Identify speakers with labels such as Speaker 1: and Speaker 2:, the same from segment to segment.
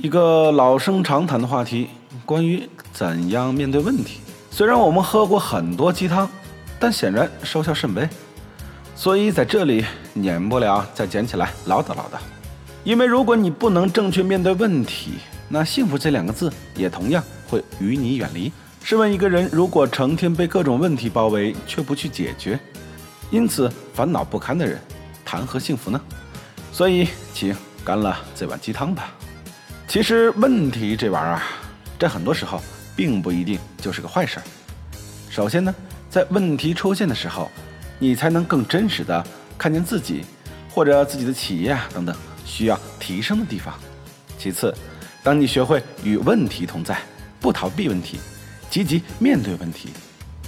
Speaker 1: 一个老生常谈的话题，关于怎样面对问题。虽然我们喝过很多鸡汤，但显然收效甚微，所以在这里免不了再捡起来唠叨唠叨。因为如果你不能正确面对问题，那幸福这两个字也同样会与你远离。试问一个人，如果成天被各种问题包围，却不去解决，因此烦恼不堪的人，谈何幸福呢？所以，请干了这碗鸡汤吧。其实，问题这玩意儿啊，在很多时候并不一定就是个坏事儿。首先呢，在问题出现的时候，你才能更真实的看见自己或者自己的企业啊等等需要提升的地方。其次，当你学会与问题同在，不逃避问题。积极面对问题，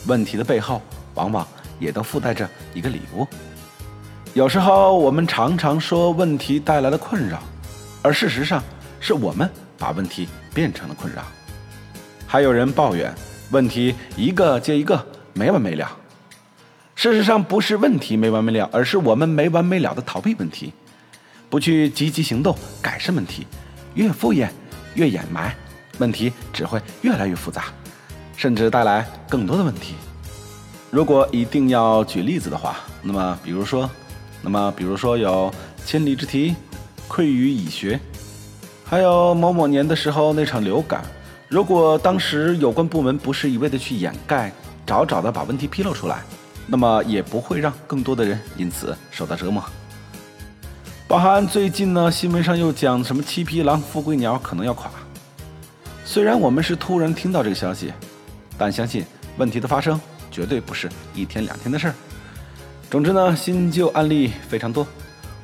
Speaker 1: 问题的背后往往也都附带着一个礼物。有时候我们常常说问题带来了困扰，而事实上是我们把问题变成了困扰。还有人抱怨问题一个接一个没完没了，事实上不是问题没完没了，而是我们没完没了的逃避问题，不去积极行动改善问题，越敷衍越掩埋，问题只会越来越复杂。甚至带来更多的问题。如果一定要举例子的话，那么比如说，那么比如说有千里之堤，溃于蚁穴，还有某某年的时候那场流感。如果当时有关部门不是一味的去掩盖，早早的把问题披露出来，那么也不会让更多的人因此受到折磨。包含最近呢，新闻上又讲什么七匹狼、富贵鸟可能要垮。虽然我们是突然听到这个消息。但相信问题的发生绝对不是一天两天的事儿。总之呢，新旧案例非常多，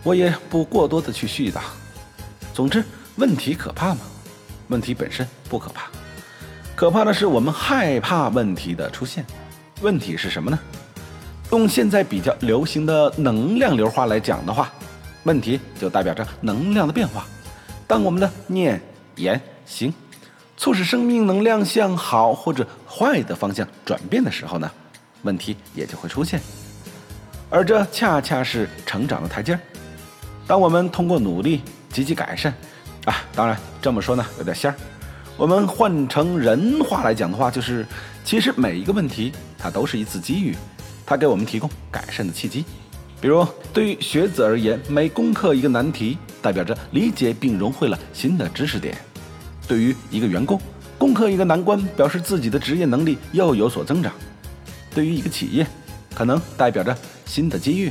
Speaker 1: 我也不过多的去絮叨。总之，问题可怕吗？问题本身不可怕，可怕的是我们害怕问题的出现。问题是什么呢？用现在比较流行的能量流话来讲的话，问题就代表着能量的变化。当我们的念、言、行。促使生命能量向好或者坏的方向转变的时候呢，问题也就会出现，而这恰恰是成长的台阶儿。当我们通过努力积极改善，啊，当然这么说呢有点仙儿。我们换成人话来讲的话，就是其实每一个问题它都是一次机遇，它给我们提供改善的契机。比如对于学子而言，每攻克一个难题，代表着理解并融会了新的知识点。对于一个员工攻克一个难关，表示自己的职业能力又有所增长；对于一个企业，可能代表着新的机遇；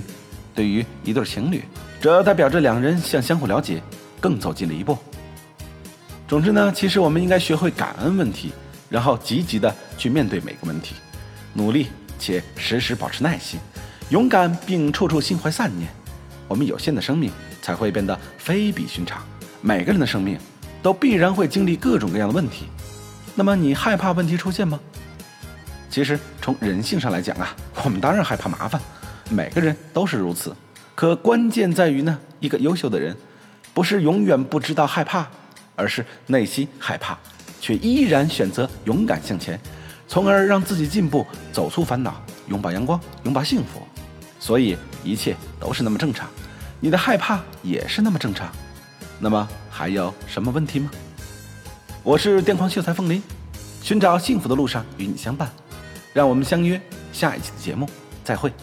Speaker 1: 对于一对情侣，则代表着两人向相互了解更走近了一步。总之呢，其实我们应该学会感恩问题，然后积极的去面对每个问题，努力且时时保持耐心，勇敢并处处心怀善念，我们有限的生命才会变得非比寻常。每个人的生命。都必然会经历各种各样的问题，那么你害怕问题出现吗？其实从人性上来讲啊，我们当然害怕麻烦，每个人都是如此。可关键在于呢，一个优秀的人，不是永远不知道害怕，而是内心害怕，却依然选择勇敢向前，从而让自己进步，走出烦恼，拥抱阳光，拥抱幸福。所以一切都是那么正常，你的害怕也是那么正常。那么还有什么问题吗？我是电狂秀才凤林，寻找幸福的路上与你相伴，让我们相约下一期的节目，再会。